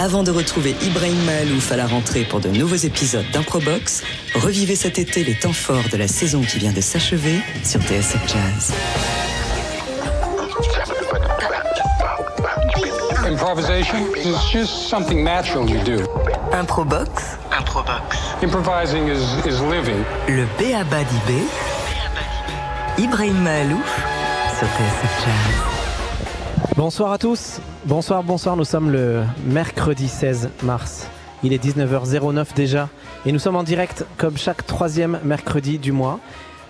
Avant de retrouver Ibrahim Mahalouf à la rentrée pour de nouveaux épisodes d'Improbox, revivez cet été les temps forts de la saison qui vient de s'achever sur TSF Jazz. Improvisation is just something natural you do. Improbox, Improbox. Improvising is, is living. le B.A.B.A. d'Ibé, Ibrahim Mahalouf sur TSF Jazz. Bonsoir à tous. Bonsoir, bonsoir. Nous sommes le mercredi 16 mars. Il est 19h09 déjà. Et nous sommes en direct comme chaque troisième mercredi du mois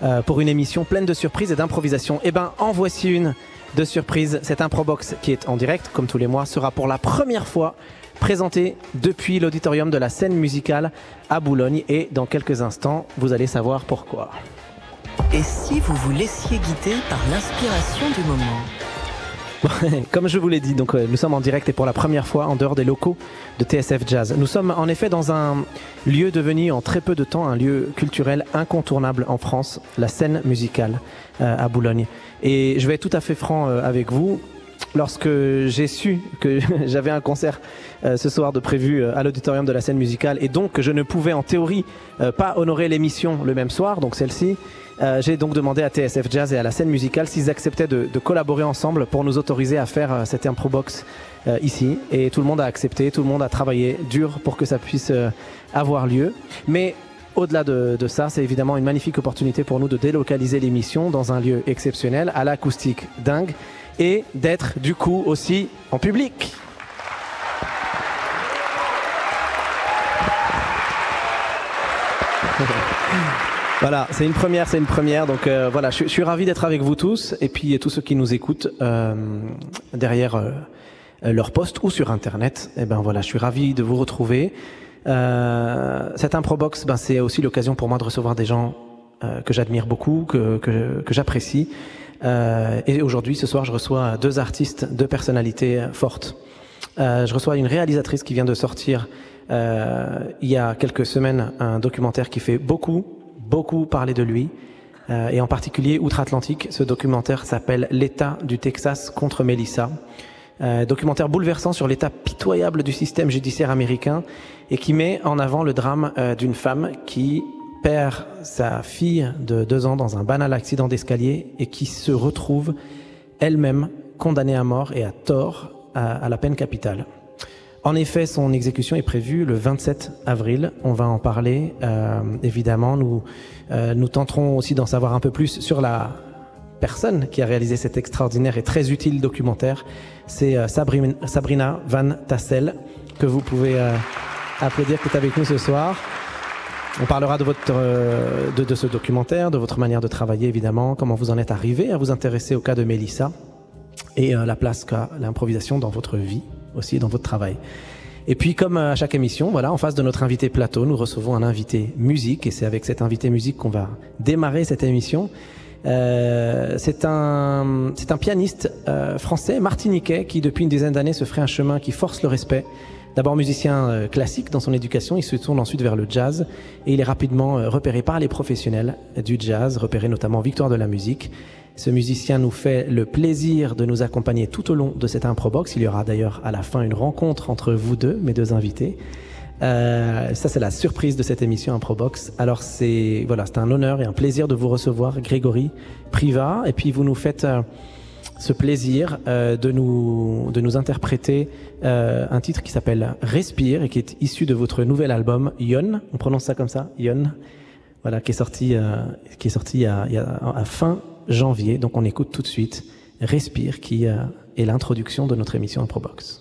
euh, pour une émission pleine de surprises et d'improvisation. Eh ben, en voici une de surprise. Cette Improbox qui est en direct, comme tous les mois, sera pour la première fois présentée depuis l'auditorium de la scène musicale à Boulogne. Et dans quelques instants, vous allez savoir pourquoi. Et si vous vous laissiez guider par l'inspiration du moment? Comme je vous l'ai dit, donc euh, nous sommes en direct et pour la première fois en dehors des locaux de TSF Jazz. Nous sommes en effet dans un lieu devenu en très peu de temps un lieu culturel incontournable en France, la scène musicale euh, à Boulogne. Et je vais être tout à fait franc euh, avec vous. Lorsque j'ai su que j'avais un concert euh, ce soir de prévu euh, à l'auditorium de la scène musicale et donc que je ne pouvais en théorie euh, pas honorer l'émission le même soir, donc celle-ci, euh, j'ai donc demandé à TSF Jazz et à la scène musicale s'ils acceptaient de, de collaborer ensemble pour nous autoriser à faire euh, cette improbox euh, ici. Et tout le monde a accepté, tout le monde a travaillé dur pour que ça puisse avoir lieu. Mais au-delà de, de ça, c'est évidemment une magnifique opportunité pour nous de délocaliser l'émission dans un lieu exceptionnel, à l'acoustique dingue, et d'être du coup aussi en public. Voilà, c'est une première, c'est une première. Donc euh, voilà, je, suis ravi d'être avec vous tous et puis tous ceux qui nous écoutent euh, derrière euh, leur poste ou sur internet. Et ben voilà, je suis ravi de vous retrouver. Cette improbox, ben c'est aussi l'occasion pour moi de recevoir des gens que j'admire beaucoup, que, que j'apprécie. Euh, et aujourd'hui, ce soir, je reçois deux artistes, deux personnalités fortes. Euh, je reçois une réalisatrice qui vient de sortir euh, il y a quelques semaines un documentaire qui fait beaucoup, beaucoup parler de lui. Et en particulier outre-Atlantique, ce documentaire s'appelle L'État du Texas contre Melissa. Documentaire bouleversant sur l'état pitoyable du système judiciaire américain et qui met en avant le drame d'une femme qui perd sa fille de deux ans dans un banal accident d'escalier et qui se retrouve elle-même condamnée à mort et à tort à, la peine capitale. En effet, son exécution est prévue le 27 avril. On va en parler. Euh, évidemment, nous, euh, nous tenterons aussi d'en savoir un peu plus sur la personne qui a réalisé cet extraordinaire et très utile documentaire. C'est euh, Sabrina, Sabrina Van Tassel, que vous pouvez applaudir, qui est avec nous ce soir. On parlera de, votre, euh, de, de ce documentaire, de votre manière de travailler, évidemment, comment vous en êtes arrivé à vous intéresser au cas de Mélissa et euh, la place qu'a l'improvisation dans votre vie aussi, dans votre travail. Et puis, comme à chaque émission, voilà, en face de notre invité plateau, nous recevons un invité musique, et c'est avec cet invité musique qu'on va démarrer cette émission. Euh, c'est un, c'est un pianiste euh, français, martiniquais, qui depuis une dizaine d'années se ferait un chemin qui force le respect. D'abord musicien euh, classique dans son éducation, il se tourne ensuite vers le jazz et il est rapidement euh, repéré par les professionnels du jazz, repéré notamment Victoire de la musique. Ce musicien nous fait le plaisir de nous accompagner tout au long de cette improbox. Il y aura d'ailleurs à la fin une rencontre entre vous deux, mes deux invités. Euh, ça, c'est la surprise de cette émission Improbox. Alors, c'est voilà, c'est un honneur et un plaisir de vous recevoir, Grégory Priva. Et puis, vous nous faites euh, ce plaisir euh, de nous de nous interpréter euh, un titre qui s'appelle Respire et qui est issu de votre nouvel album Yon. On prononce ça comme ça, Yon. Voilà, qui est sorti euh, qui est sorti à, à fin janvier. Donc, on écoute tout de suite Respire, qui euh, est l'introduction de notre émission Improbox.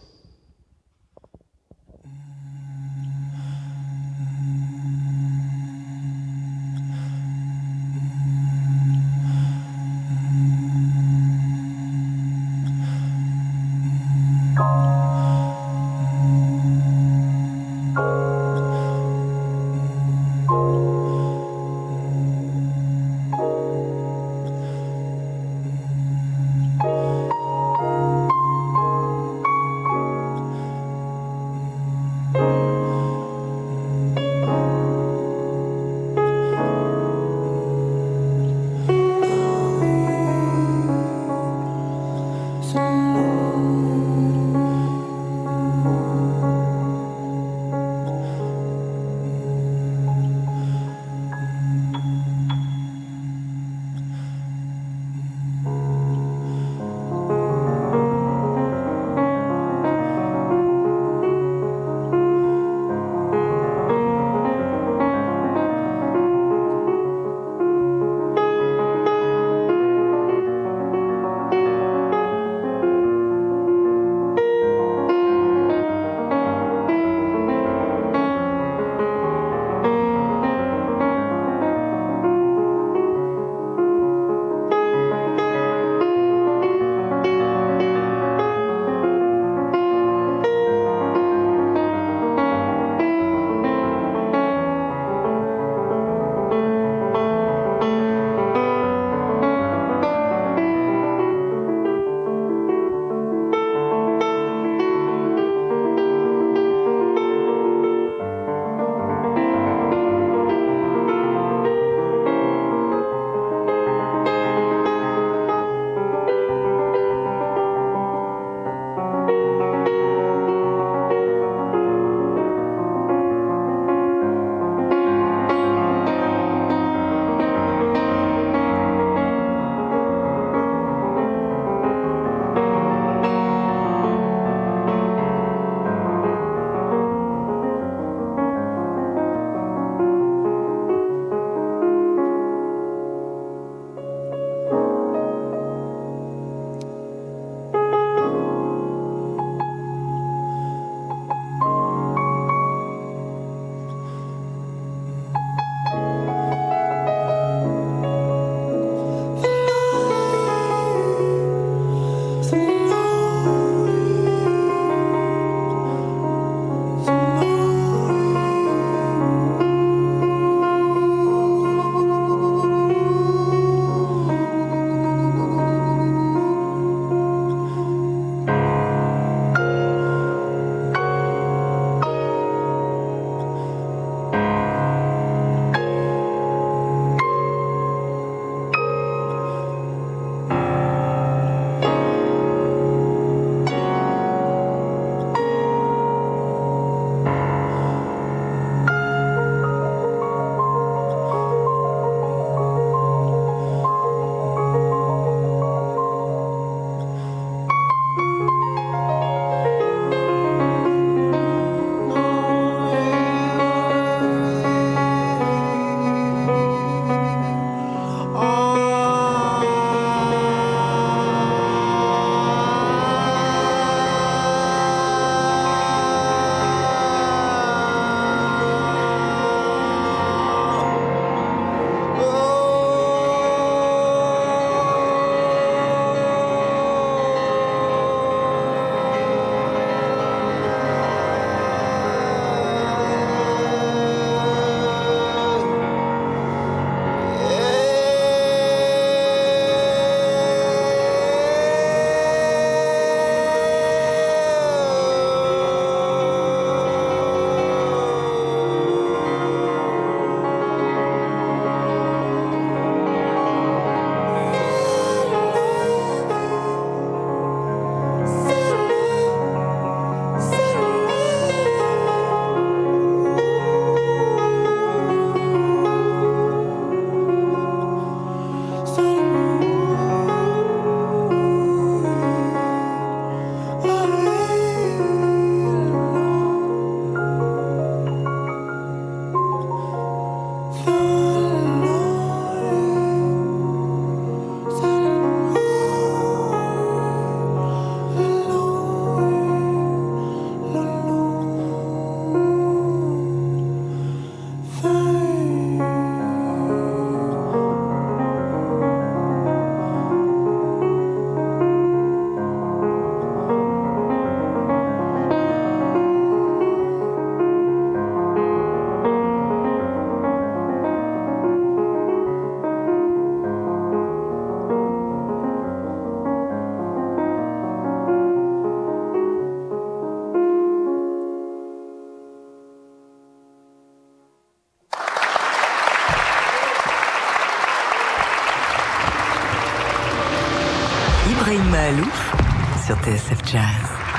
TSF Jazz.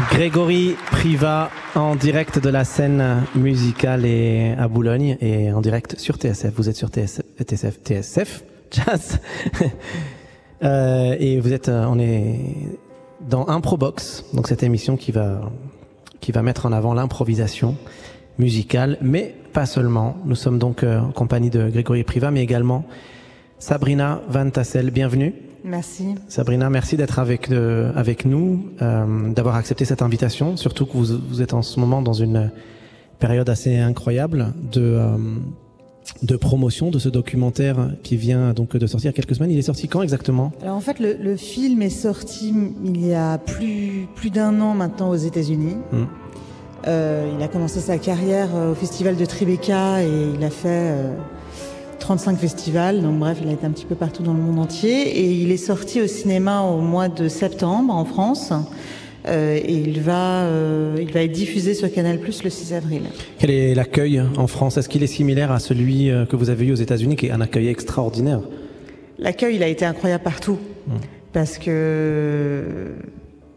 Grégory Priva en direct de la scène musicale et à Boulogne et en direct sur TSF. Vous êtes sur TSF, TSF, Jazz. euh, et vous êtes, euh, on est dans Improbox, donc cette émission qui va, qui va mettre en avant l'improvisation musicale, mais pas seulement. Nous sommes donc euh, en compagnie de Grégory Priva, mais également Sabrina Van Tassel. Bienvenue. Merci. Sabrina, merci d'être avec, euh, avec nous, euh, d'avoir accepté cette invitation, surtout que vous, vous êtes en ce moment dans une période assez incroyable de, euh, de promotion de ce documentaire qui vient donc de sortir il y a quelques semaines. Il est sorti quand exactement? Alors en fait, le, le film est sorti il y a plus, plus d'un an maintenant aux États-Unis. Mm. Euh, il a commencé sa carrière au festival de Tribeca et il a fait 35 festivals. Donc bref, il a été un petit peu partout dans le monde entier. Et il est sorti au cinéma au mois de septembre en France. Euh, et il va, euh, il va être diffusé sur Canal Plus le 6 avril. Quel est l'accueil en France? Est-ce qu'il est similaire à celui euh, que vous avez eu aux États-Unis, qui est un accueil extraordinaire? L'accueil, il a été incroyable partout. Parce que,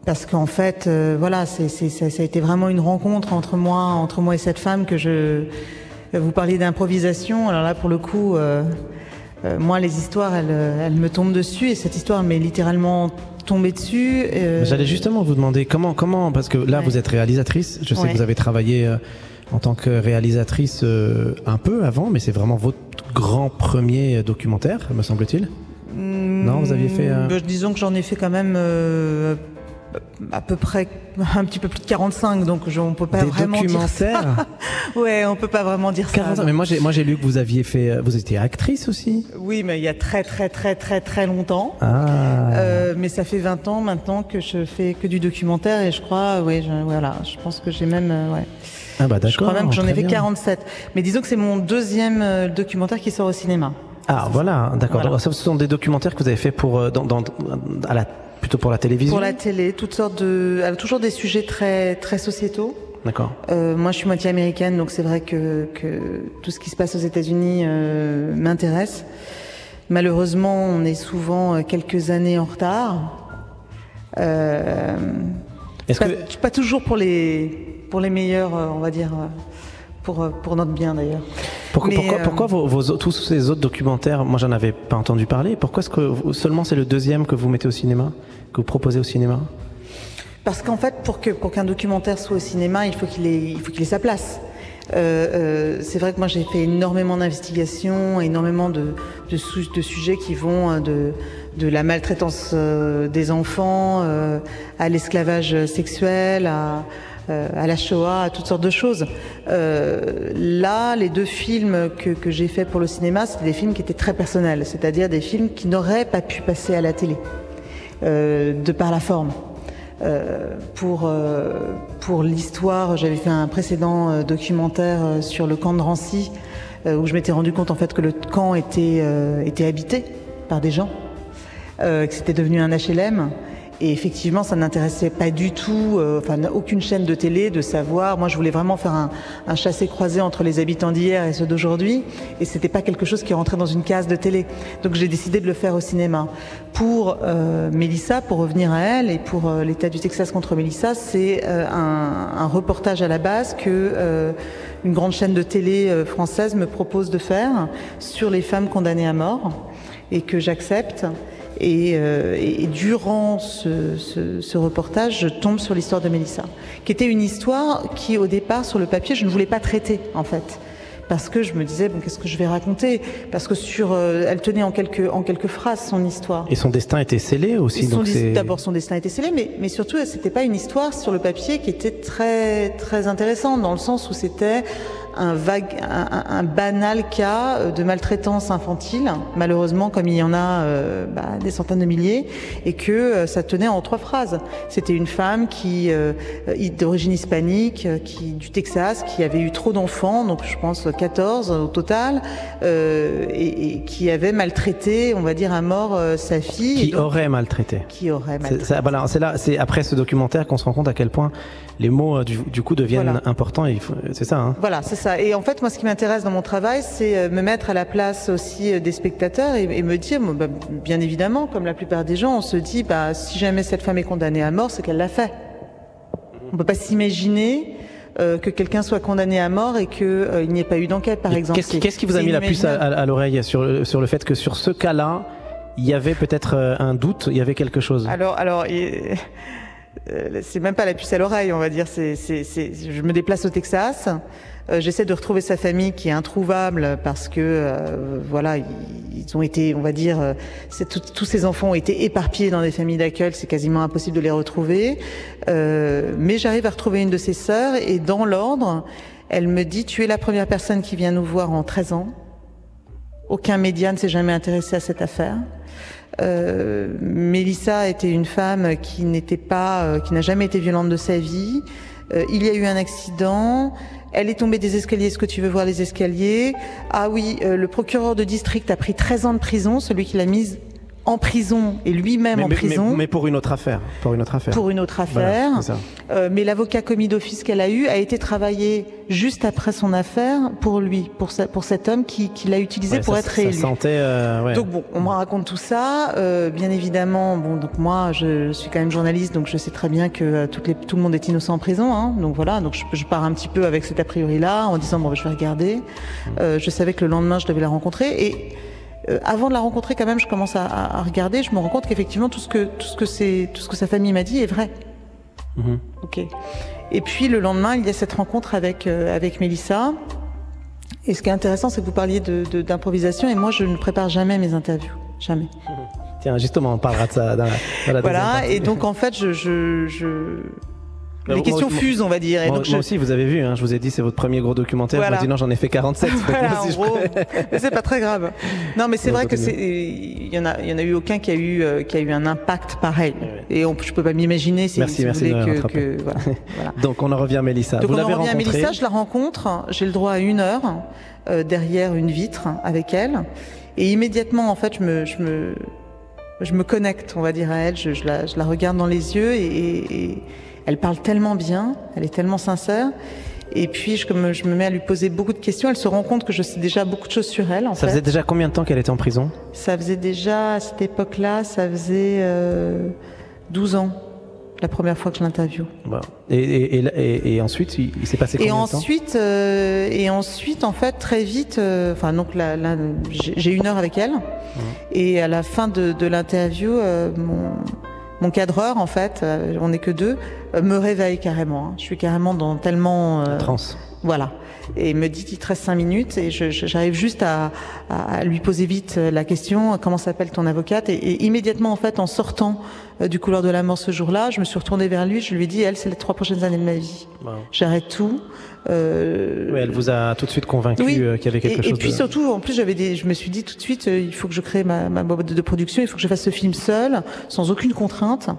parce qu'en fait, euh, voilà, c'est, ça, ça a été vraiment une rencontre entre moi, entre moi et cette femme que je, vous parliez d'improvisation. Alors là, pour le coup, euh, euh, moi, les histoires, elles, elles me tombent dessus et cette histoire m'est littéralement tombée dessus. euh, J'allais justement vous demander comment, comment, parce que là Ouais. vous êtes réalisatrice. Je sais Ouais. que vous avez travaillé euh, en tant que réalisatrice euh, un peu avant, mais c'est vraiment votre grand premier documentaire, me semble-t-il. Non, vous aviez fait, euh, bah, disons que j'en ai fait quand même euh, à peu près un petit peu plus de 45, donc je, on peut pas Des vraiment dire documentaires. ça. Ouais, on peut pas vraiment dire 40 ça. Mais moi j'ai, moi j'ai lu que vous aviez fait, euh, vous étiez actrice aussi. Oui, mais il y a très très très très très longtemps. Ah. Euh, mais ça fait 20 ans maintenant que je fais que du documentaire et je crois, oui, je, voilà, je pense que j'ai même, euh, ouais. ah bah d'accord. je crois même que j'en ai fait bien. 47. Mais disons que c'est mon deuxième euh, documentaire qui sort au cinéma. Ah voilà, d'accord. Voilà. Ce sont des documentaires que vous avez fait pour, dans, dans, à la, plutôt pour la télévision. Pour la télé, toutes sortes de, alors, toujours des sujets très très sociétaux. D'accord. Euh, moi, je suis moitié américaine, donc c'est vrai que, que tout ce qui se passe aux États-Unis euh, m'intéresse. Malheureusement, on est souvent euh, quelques années en retard. Euh, Est-ce pas, que pas toujours pour les pour les meilleurs, euh, on va dire, euh, pour euh, pour notre bien d'ailleurs. Pourquoi, pourquoi, euh, pourquoi vos, tous ces autres documentaires, moi j'en avais pas entendu parler, pourquoi est-ce que seulement c'est le deuxième que vous mettez au cinéma, que vous proposez au cinéma? Parce qu'en fait, pour qu'un documentaire soit au cinéma, il faut qu'il ait il faut qu'il ait sa place. Euh, euh, c'est vrai que moi j'ai fait énormément d'investigations, énormément de, de, sou- de sujets qui vont de, de la maltraitance euh, des enfants à l'esclavage sexuel, à, à la Shoah, à toutes sortes de choses. Euh, là, les deux films que, j'ai faits pour le cinéma, c'était des films qui étaient très personnels, c'est-à-dire des films qui n'auraient pas pu passer à la télé, euh, de par la forme. Euh, pour euh, pour l'histoire, j'avais fait un précédent euh, documentaire euh, sur le camp de Drancy euh, où je m'étais rendu compte en fait que le camp était euh, était habité par des gens, euh, que c'était devenu un HLM. Et effectivement, ça n'intéressait pas du tout, euh, enfin aucune chaîne de télé de savoir. Moi, je voulais vraiment faire un, chassé-croisé entre les habitants d'hier et ceux d'aujourd'hui, et c'était pas quelque chose qui rentrait dans une case de télé. Donc, j'ai décidé de le faire au cinéma. Pour euh, Mélissa, pour revenir à elle, et pour euh, l'État du Texas contre Mélissa, c'est euh, un, un reportage à la base que une grande chaîne de télé française me propose de faire sur les femmes condamnées à mort, et que j'accepte. Et, euh, et- durant ce, ce- ce reportage, je tombe sur l'histoire de Mélissa, qui était une histoire qui, au départ, sur le papier, je ne voulais pas traiter, en fait. Parce que je me disais, bon, qu'est-ce que je vais raconter? Parce que sur, euh, elle tenait en quelques, en quelques phrases son histoire. Et son destin était scellé aussi. D'abord, son destin était scellé, mais, mais surtout, c'était pas une histoire sur le papier qui était très, très intéressante, dans le sens où c'était un, vague, un, un- banal cas euh, de maltraitance infantile, malheureusement, comme il y en a euh, bah, des centaines de milliers, et que euh, ça tenait en trois phrases. C'était une femme qui, euh, d'origine hispanique, qui, du Texas, qui avait eu trop d'enfants, donc je pense 14 au total, euh, et, et qui avait maltraité, on va dire, à mort sa fille. Qui donc- aurait maltraité. qui aurait maltraité. voilà, c'est là, c'est après ce documentaire qu'on se rend compte à quel point les mots euh, du, du coup deviennent Voilà. importants. et C'est ça. Hein Voilà, c'est ça. Et en fait, moi, ce qui m'intéresse dans mon travail, c'est euh, me mettre à la place aussi euh, des spectateurs et, et me dire, bon, bah, bien évidemment, comme la plupart des gens, on se dit, bah, si jamais cette femme est condamnée à mort, c'est qu'elle l'a fait. On peut pas s'imaginer euh, que quelqu'un soit condamné à mort et qu'il euh, n'y ait pas eu d'enquête, par Et exemple. Qu'est-ce qui vous a mis la puce à, inimaginable. à- à l'oreille sur, le- sur le fait que sur ce cas-là, il y avait peut-être un doute, il y avait quelque chose? Alors, alors, et- c'est même pas la puce à l'oreille, on va dire. C'est, c'est, c'est, je me déplace au Texas. euh, j'essaie de retrouver sa famille qui est introuvable parce que euh, voilà, ils, ont été, on va dire, euh, tous ces enfants ont été éparpillés dans des familles d'accueil. C'est quasiment impossible de les retrouver. Euh, mais j'arrive à retrouver une de ses sœurs et dans l'ordre, elle me dit "Tu es la première personne qui vient nous voir en 13 ans." Aucun média ne s'est jamais intéressé à cette affaire. Euh, Mélissa était une femme qui n'était pas, euh, qui n'a jamais été violente de sa vie. Euh, il y a eu un accident. Elle est tombée des escaliers. Est-ce que tu veux voir les escaliers? Ah oui, euh, le procureur de district a pris 13 ans de prison, celui qui l'a mise en prison et lui-même en mais- prison mais- mais pour une autre affaire. Pour une autre affaire. pour une autre Voilà, affaire. ça. Euh, mais l'avocat commis d'office qu'elle a eu a été travaillé juste après son affaire pour lui, pour, ce- pour cet homme qui, qui l'a utilisé Ouais, pour ça- être ça réélu. sentait, euh, ouais. Donc bon, on me raconte tout ça. Euh, bien évidemment, bon, donc moi, je suis quand même journaliste, donc je sais très bien que euh, toutes les, tout le monde est innocent en prison. Hein, donc voilà, donc je, je pars un petit peu avec cet a priori-là, en disant bon, ben, je vais regarder. Euh, je savais que le lendemain, je devais la rencontrer et euh, avant de la rencontrer, quand même, je commence à, regarder. Je me rends compte qu'effectivement, tout ce que tout ce que c'est, tout ce que sa famille m'a dit est vrai. Mhm. Ok. Et puis le lendemain, il y a cette rencontre avec euh, avec Mélissa. Et ce qui est intéressant, c'est que vous parliez de- de- d'improvisation, et moi, je ne prépare jamais mes interviews, jamais. Tiens, justement, on parlera de ça dans la, dans la Voilà. Et donc, en fait, je, je, je... Les questions moi- fusent, on va dire. Et Moi, donc, moi je... aussi, vous avez vu, hein, je vous ai dit, c'est votre premier gros documentaire. Voilà. Moi, dit non, j'en ai fait 47. Donc, Voilà, moi en aussi, je gros. ferai- Mais c'est pas très grave. Non, mais c'est vrai que c'est, il y en a, il y en a eu aucun qui a eu, euh, qui a eu un impact pareil. Et on, je peux pas m'imaginer si, Merci, si merci vous de voulez me que, rattraper. que- voilà. voilà. Donc, on en revient à Mélissa. Donc vous on en revient à. Mélissa, je la rencontre, j'ai le droit à une heure euh, derrière une vitre avec elle, et immédiatement en fait je me, je me, je me connecte, on va dire à elle, je, je la, je la regarde dans les yeux et- et elle parle tellement bien, elle est tellement sincère. Et puis je me, je me mets à lui poser beaucoup de questions. Elle se rend compte que je sais déjà beaucoup de choses sur elle. En Ça fait. faisait déjà combien de temps qu'elle était en prison? Ça faisait déjà à cette époque-là, ça faisait euh, 12 ans la première fois que je l'interviewe. Et, et, et, et- et ensuite, il, il s'est passé combien de temps? ensuite, euh, et ensuite, en fait, très vite, euh, enfin donc j'ai une heure avec elle, et à la fin de, de l'interview, euh, mon, mon cadreur, en fait, euh, on n'est que deux, euh, me réveille carrément. hein. Je suis carrément dans tellement, euh, Trans. voilà, et me dit il te reste cinq minutes, et j'arrive juste à, à lui poser vite la question comment s'appelle ton avocate, et, et immédiatement, en fait, en sortant du couloir de la mort ce jour-là, je me suis retournée vers lui, je lui ai dit elle, c'est les trois prochaines années de ma vie. Wow. J'arrête tout. Euh, Ouais, elle vous a tout de suite convaincu oui. euh, qu'il y avait quelque et, et chose puis de... surtout, en plus, j'avais des, je me suis dit tout de suite, euh, il faut que je crée ma, ma boîte de production, il faut que je fasse ce film seul, sans aucune contrainte.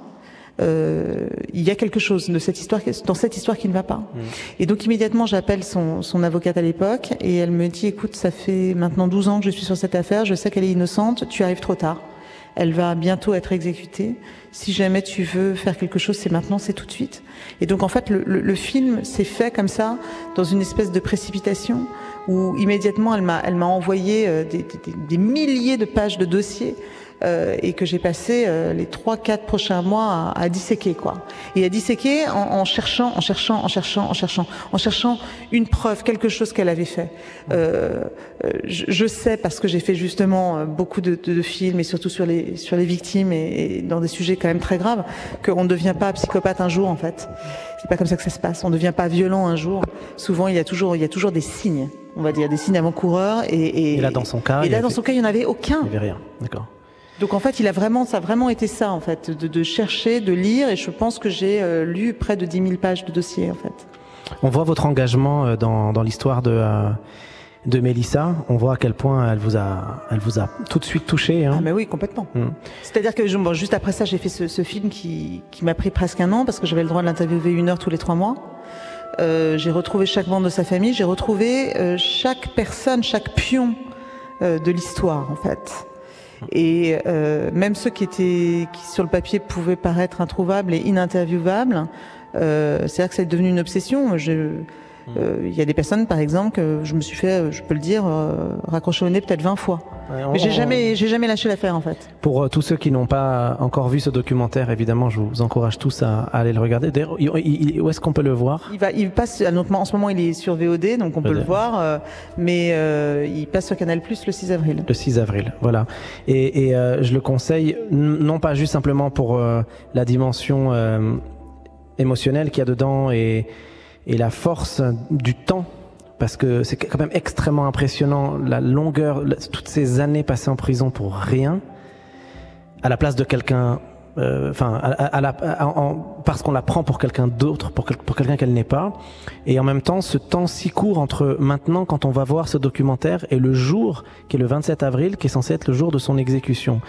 Euh, il y a quelque chose de cette histoire, dans cette histoire qui ne va pas. Mm. Et donc immédiatement, j'appelle son, son avocate à l'époque et elle me dit, écoute, ça fait maintenant 12 ans que je suis sur cette affaire, je sais qu'elle est innocente, tu arrives trop tard. Elle va bientôt être exécutée. Si jamais tu veux faire quelque chose, c'est maintenant, c'est tout de suite. Et donc en fait, le, le- le film s'est fait comme ça, dans une espèce de précipitation, où immédiatement elle m'a, envoyé euh, des, des- des milliers de pages de dossiers. Euh, et que j'ai passé euh, les trois quatre prochains mois à, à disséquer quoi. Et à disséquer en, en cherchant en cherchant en cherchant en cherchant en cherchant une preuve quelque chose qu'elle avait fait. Euh, euh, je, je sais parce que j'ai fait justement euh, beaucoup de, de, de films et surtout sur les sur les victimes et, et dans des sujets quand même très graves qu'on ne devient pas psychopathe un jour en fait. C'est pas comme ça que ça se passe. On ne devient pas violent un jour. Souvent il y a toujours il y a toujours des signes on va dire des signes avant-coureurs et, et, Et là, dans son cas, et là dans son cas il n'y en avait aucun. Il n'y avait rien. D'accord. Donc en fait, il a vraiment, ça a vraiment été ça en fait, de, de chercher, de lire, et je pense que j'ai euh, lu près de 10 000 pages de dossiers en fait. On voit votre engagement euh, dans, dans l'histoire de, euh, de Mélissa. On voit à quel point elle vous a, elle vous a tout de suite touché. Ah Hein. mais oui, complètement. Mm. C'est-à-dire que je- bon, juste après ça, j'ai fait ce, ce film qui, qui m'a pris presque un an parce que j'avais le droit de l'interviewer une heure tous les trois mois. Euh, j'ai retrouvé chaque membre de sa famille, j'ai retrouvé euh, chaque personne, chaque pion euh, de l'histoire en fait. Et euh, même ceux qui étaient, qui sur le papier pouvaient paraître introuvables et ininterviewables, euh, c'est-à-dire que c'est devenu une obsession. Euh, Il y a des personnes, par exemple, que je me suis fait, euh, je peux le dire, euh, raccrocher au nez peut-être 20 fois. Ouais, on- Mais j'ai on- jamais, j'ai jamais lâché l'affaire en fait. Pour euh, tous ceux qui n'ont pas encore vu ce documentaire, évidemment, je vous encourage tous à, à aller le regarder. D'ailleurs, il- il- où est-ce qu'on peut le voir? Il va, il passe. alors, En ce moment, il est sur VOD, donc on peut VOD. le voir. mais il passe sur Canal Plus le 6 avril. Le 6 avril, voilà. Et, et, je le conseille, non pas juste simplement pour la dimension émotionnelle qu'il y a dedans et, et la force du temps, parce que c'est quand même extrêmement impressionnant la longueur, toutes ces années passées en prison pour rien, à la place de quelqu'un, enfin, à, à- à la- à- en- parce qu'on la prend pour quelqu'un d'autre, pour, quel- pour quelqu'un qu'elle n'est pas, et en même temps, ce temps si court entre maintenant, quand on va voir ce documentaire, et le jour, qui est le 27 avril, qui est censé être le jour de son exécution.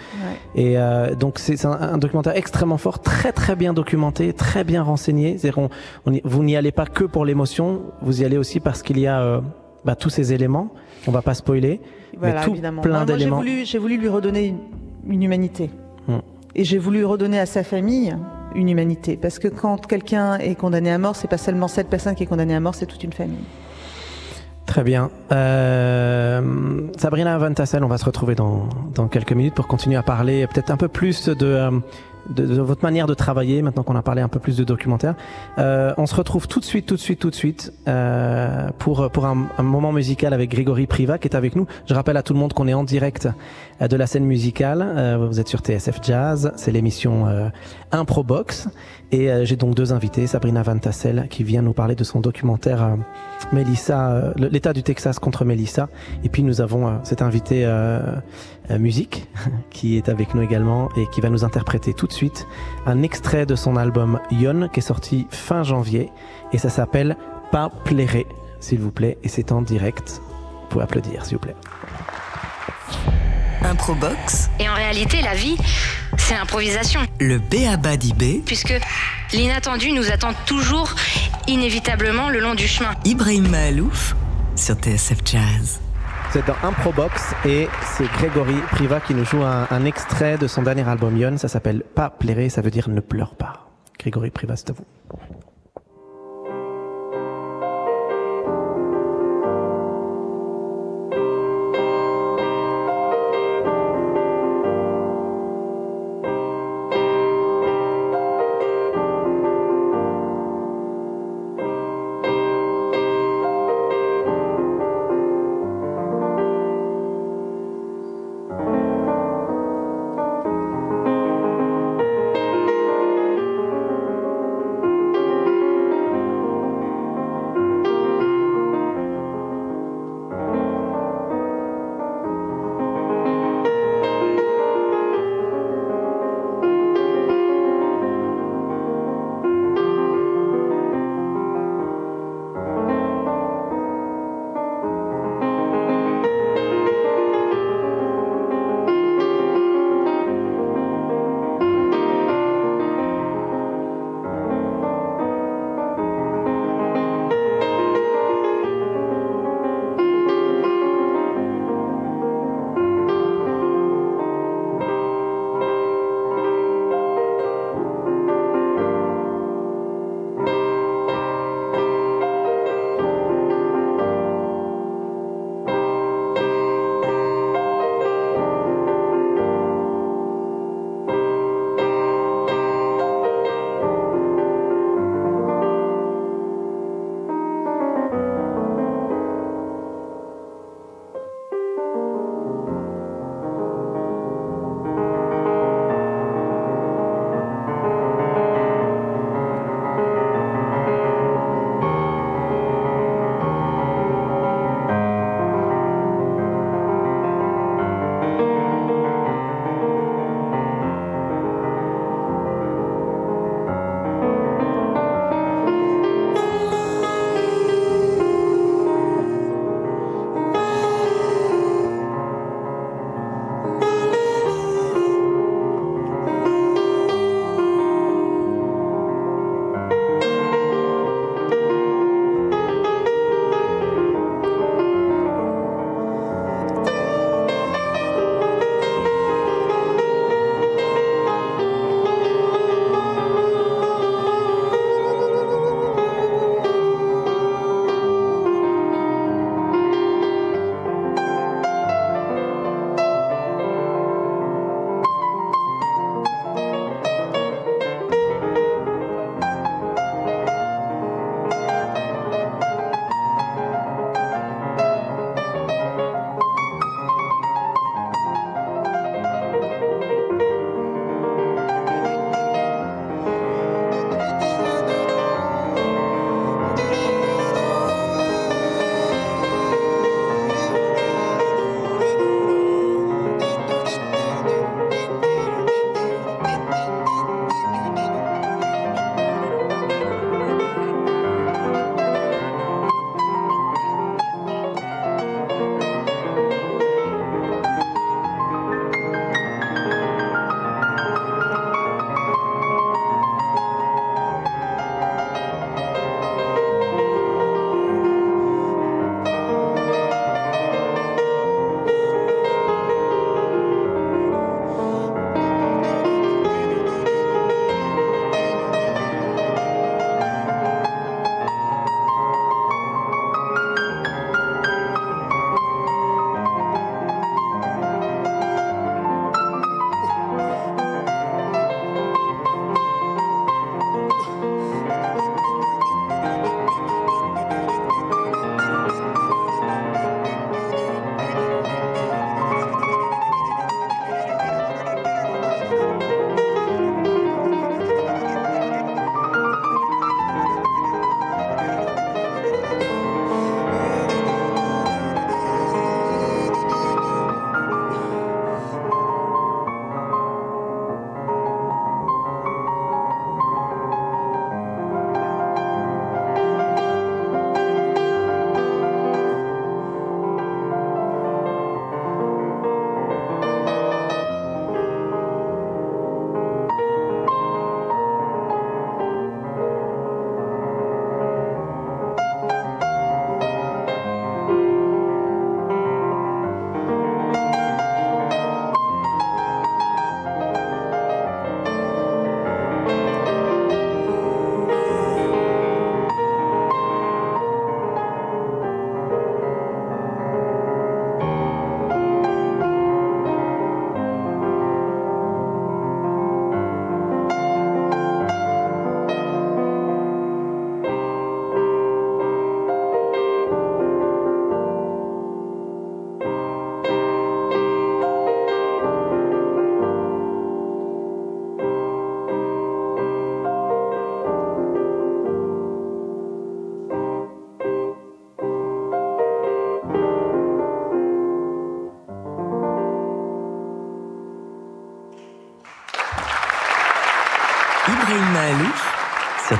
Et euh, donc c'est un, un documentaire extrêmement fort, très très bien documenté, très bien renseigné. On- on y- vous n'y allez pas que pour l'émotion, vous y allez aussi parce qu'il y a euh, bah, tous ces éléments. On va pas spoiler, Voilà, mais tout évidemment. plein moi, j'ai d'éléments. voulu, voulu lui redonner une, une humanité. Et j'ai voulu redonner à sa famille une humanité. Parce que quand quelqu'un est condamné à mort, c'est pas seulement cette personne qui est condamnée à mort, c'est toute une famille. Très bien. Euh, Sabrina Van Tassel, on va se retrouver dans, quelques minutes pour continuer à parler peut-être un peu plus de, euh, de, votre manière de travailler, maintenant qu'on a parlé un peu plus de documentaire. Euh, on se retrouve tout de suite, tout de suite, tout de suite pour, un, un moment musical avec Grégory Priva qui est avec nous. Je rappelle à tout le monde qu'on est en direct de la scène musicale. Euh, vous êtes sur TSF Jazz, c'est l'émission euh, Improbox. Et euh, j'ai donc deux invités, Sabrina Van Tassel qui vient nous parler de son documentaire euh, Mélissa, euh, l'État du Texas contre Mélissa. Et puis nous avons euh, cet invité euh, euh, musique qui est avec nous également et qui va nous interpréter tout de suite un extrait de son album Yon qui est sorti fin janvier et ça s'appelle Pas plairé, s'il vous plaît. Et c'est en direct. Vous pouvez applaudir, s'il vous plaît. Improbox, Et en réalité, la vie, c'est l'improvisation. le B.A.B.A. d'IB, Puisque l'inattendu nous attend toujours, inévitablement, le long du chemin. Ibrahim Mahalouf sur TSF Jazz. C'est dans Improbox et c'est Grégory Priva qui nous joue un, un extrait de son dernier album Yon. Ça s'appelle Pas plairer, ça veut dire ne pleure pas. Grégory Priva, c'est à vous.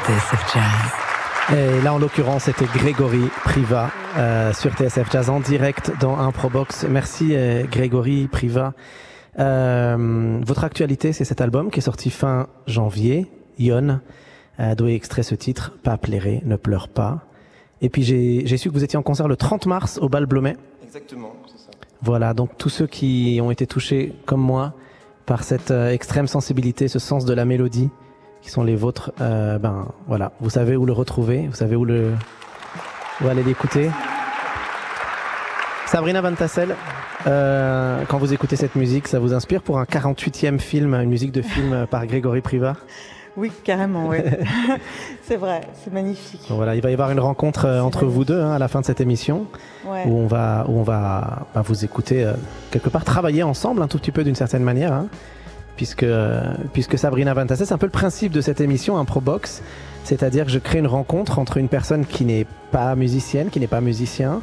TSF Jazz. Et là, en l'occurrence, c'était Grégory Priva euh, sur TSF Jazz en direct dans Improbox. Merci euh, Grégory Priva. Euh, votre actualité, c'est cet album qui est sorti fin janvier, Yon, euh, d'où est extrait ce titre, Pas plairer, ne pleure pas. Et puis j'ai su que vous étiez en concert le 30 mars au Bal Blomet. Exactement, c'est ça. Voilà, donc tous ceux qui ont été touchés comme moi par cette euh, extrême sensibilité, ce sens de la mélodie, qui sont les vôtres, euh, ben voilà, vous savez où le retrouver, vous savez où le où aller l'écouter. Sabrina Van Tassel, euh, quand vous écoutez cette musique, ça vous inspire pour un 48e film, une musique de film par Grégory Priva Oui, carrément, oui. c'est vrai, c'est magnifique. Donc voilà, il va y avoir une rencontre euh, entre vous deux hein, à la fin de cette émission, Ouais. où on va, où on va ben, vous écouter euh, quelque part, travailler ensemble un tout petit peu d'une certaine manière, hein, puisque, euh, puisque Sabrina Van Tassel, c'est un peu le principe de cette émission, un Probox, c'est-à-dire que je crée une rencontre entre une personne qui n'est pas musicienne, qui n'est pas musicien,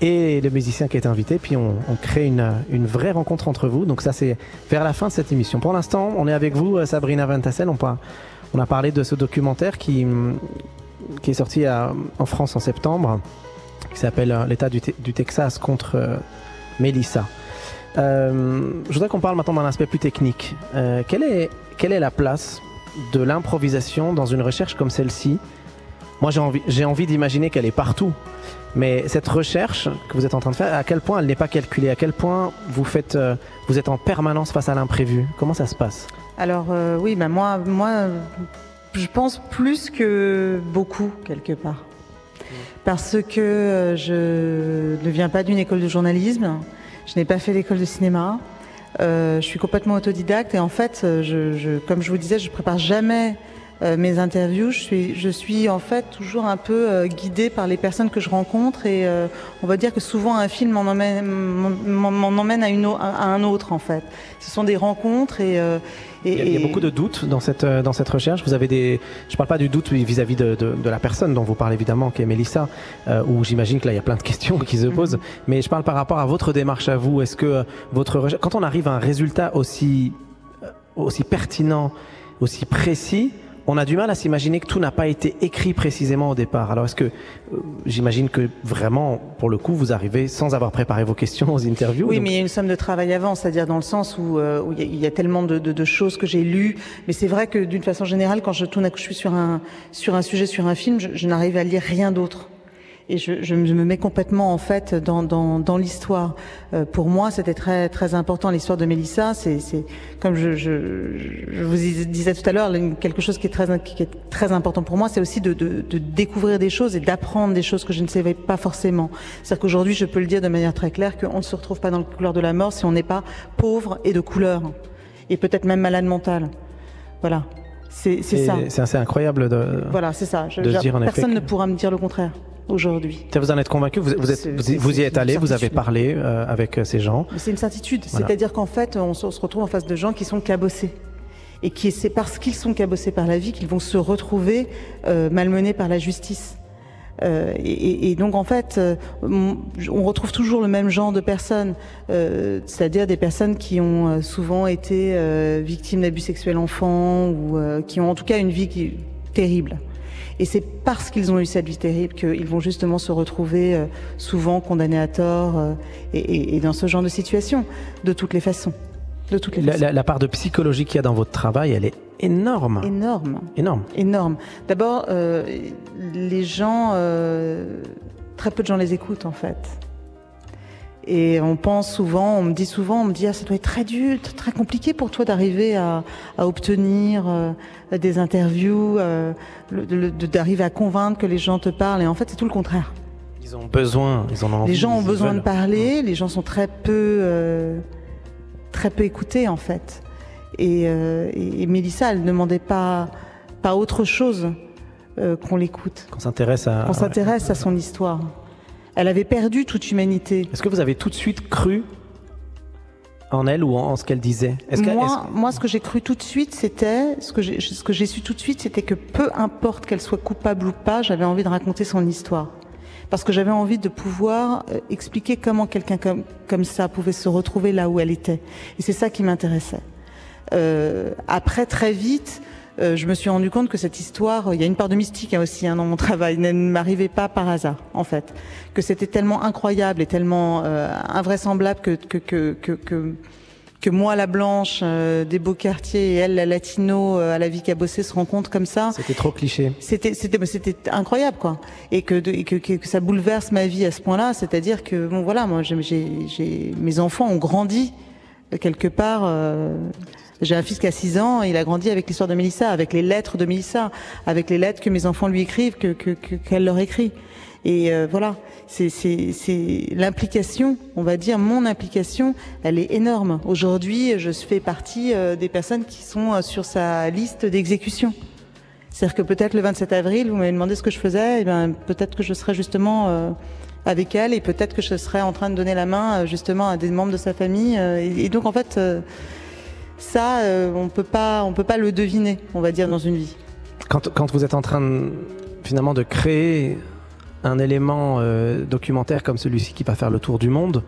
et le musicien qui est invité, puis on, crée une, une vraie rencontre entre vous. Donc ça, c'est vers la fin de cette émission. Pour l'instant, on est avec vous, euh, Sabrina Van Tassel. On, on a parlé de ce documentaire qui, hum, qui est sorti à- en France en septembre, qui s'appelle euh, L'État du, Te- du Texas contre euh, Melissa. Euh, je voudrais qu'on parle maintenant d'un aspect plus technique. Euh, quelle, est, quelle est la place de l'improvisation dans une recherche comme celle-ci? Moi, j'ai envie, j'ai envie d'imaginer qu'elle est partout. Mais cette recherche que vous êtes en train de faire, à quel point elle n'est pas calculée? À quel point vous faites, euh, vous êtes en permanence face à l'imprévu? Comment ça se passe? Alors oui, bah moi, moi, je pense plus que beaucoup quelque part, parce que je ne viens pas d'une école de journalisme, je n'ai pas fait l'école de cinéma, euh, je suis complètement autodidacte et en fait, euh, je, comme je vous disais, je prépare jamais mes interviews. Je suis, je suis en fait toujours un peu euh, guidée par les personnes que je rencontre et euh, on va dire que souvent un film m'en emmène, m'en- m'en emmène à, une, à un autre en fait. Ce sont des rencontres et, euh, et- il y, a, il y a et- beaucoup de doutes dans cette, euh, dans cette recherche. Vous avez des, je parle pas du doute vis-à-vis de, de, de la personne dont vous parlez évidemment, qui est Mélissa, euh, où j'imagine que là il y a plein de questions qui se posent. Mais je parle par rapport à votre démarche à vous. Est-ce que euh, votre recherche, quand on arrive à un résultat aussi, euh, aussi pertinent, aussi précis, on a du mal à s'imaginer que tout n'a pas été écrit précisément au départ. Alors est-ce que, euh, j'imagine que vraiment, pour le coup, vous arrivez sans avoir préparé vos questions aux interviews. Oui, donc- mais il y a une somme de travail avant, c'est-à-dire dans le sens où, euh, où il, y a, tellement de, de, de choses que j'ai lues. Mais c'est vrai que d'une façon générale, quand je tourne, à je suis sur un sur un sujet, sur un film, je, je n'arrive à lire rien d'autre. Et je, je me mets complètement en fait dans, dans, dans l'histoire. Euh, pour moi, c'était très très important l'histoire de Mélissa. C'est comme je, je, je vous disais tout à l'heure, quelque chose qui est très qui est très important pour moi, c'est aussi de, de, de découvrir des choses et d'apprendre des choses que je ne savais pas forcément. C'est-à-dire qu'aujourd'hui, je peux le dire de manière très claire qu'on ne se retrouve pas dans le couleur de la mort si on n'est pas pauvre et de couleur et peut-être même malade mental. Voilà, c'est ça. C'est assez incroyable de. Voilà, c'est ça. Je- de se je- dire en effet personne que- ne pourra me dire le contraire aujourd'hui. Vous en êtes convaincu vous, vous, êtes, C'est- vous, c'est- vous y êtes allé, vous avez parlé euh, avec euh, ces gens. C'est une certitude. Voilà. C'est-à-dire qu'en fait, on se, on se retrouve en face de gens qui sont cabossés. Et qui, c'est parce qu'ils sont cabossés par la vie qu'ils vont se retrouver euh, malmenés par la justice. Euh, et, donc en fait, euh, on retrouve toujours le même genre de personnes, euh, c'est-à-dire des personnes qui ont souvent été euh, victimes d'abus sexuels enfants ou qui ont en tout cas une vie qui terrible. Et c'est parce qu'ils ont eu cette vie terrible qu'ils vont justement se retrouver souvent condamnés à tort et, et- et dans ce genre de situation, de toutes les façons. De toutes les La, façons. la- la part de psychologie qu'il y a dans votre travail, elle est énorme. Énorme. Énorme. Énorme. D'abord, euh, les gens, euh, très peu de gens les écoutent en fait. Et on pense souvent, on me dit souvent, on me dit ah ça doit être très dur, très compliqué pour toi d'arriver à, à obtenir euh, des interviews, d'arriver à convaincre que les gens te parlent. Et en fait, c'est tout le contraire. Ils ont besoin, ils en ont envie. Les gens ont besoin veulent. de parler, les gens sont très peu, très peu écoutés en fait. Et, euh, et, Mélissa, elle ne demandait pas, pas autre chose euh, qu'on l'écoute, Qu'on s'intéresse à. qu'on s'intéresse à son histoire. Elle avait perdu toute humanité. Est-ce que vous avez tout de suite cru en elle ou en, en ce qu'elle disait? Moi, ce que j'ai cru tout de suite, c'était ce que j'ai, su tout de suite, c'était que peu importe qu'elle soit coupable ou pas, j'avais envie de raconter son histoire, parce que j'avais envie de pouvoir euh, expliquer comment quelqu'un comme comme ça pouvait se retrouver là où elle était. Et c'est ça qui m'intéressait. Euh, après, très vite, euh, je me suis rendu compte que cette histoire, il y a une part de mystique hein, aussi hein, dans mon travail, ne m'arrivait pas par hasard en fait, que c'était tellement incroyable et tellement euh, invraisemblable que que, que que, que moi la blanche euh, des beaux quartiers et elle la latino à la vie qu'a bossé se rencontrent comme ça. C'était trop cliché. C'était c'était c'était incroyable quoi et que, de, que, que ça bouleverse ma vie à ce point-là, c'est-à-dire que bon voilà moi j'ai j'ai mes enfants ont grandi quelque part. J'ai un fils qui a 6 ans, il a grandi avec l'histoire de Mélissa, avec les lettres de Mélissa, avec les lettres que mes enfants lui écrivent, que qu'elle que, leur écrit. Et euh, voilà, c'est l'implication, on va dire mon implication, elle est énorme. Aujourd'hui, je fais partie euh, des personnes qui sont euh, sur sa liste d'exécution. C'est-à-dire que peut-être le 27 avril, vous m'avez demandé ce que je faisais, et eh ben peut-être que je serais justement avec elle, et peut-être que je serais en train de donner la main justement à des membres de sa famille. et donc en fait ça, euh, on peut pas, on peut pas le deviner, on va dire, dans une vie. Quand, quand vous êtes en train de, finalement de créer un élément euh, documentaire comme celui-ci qui va faire le tour du monde,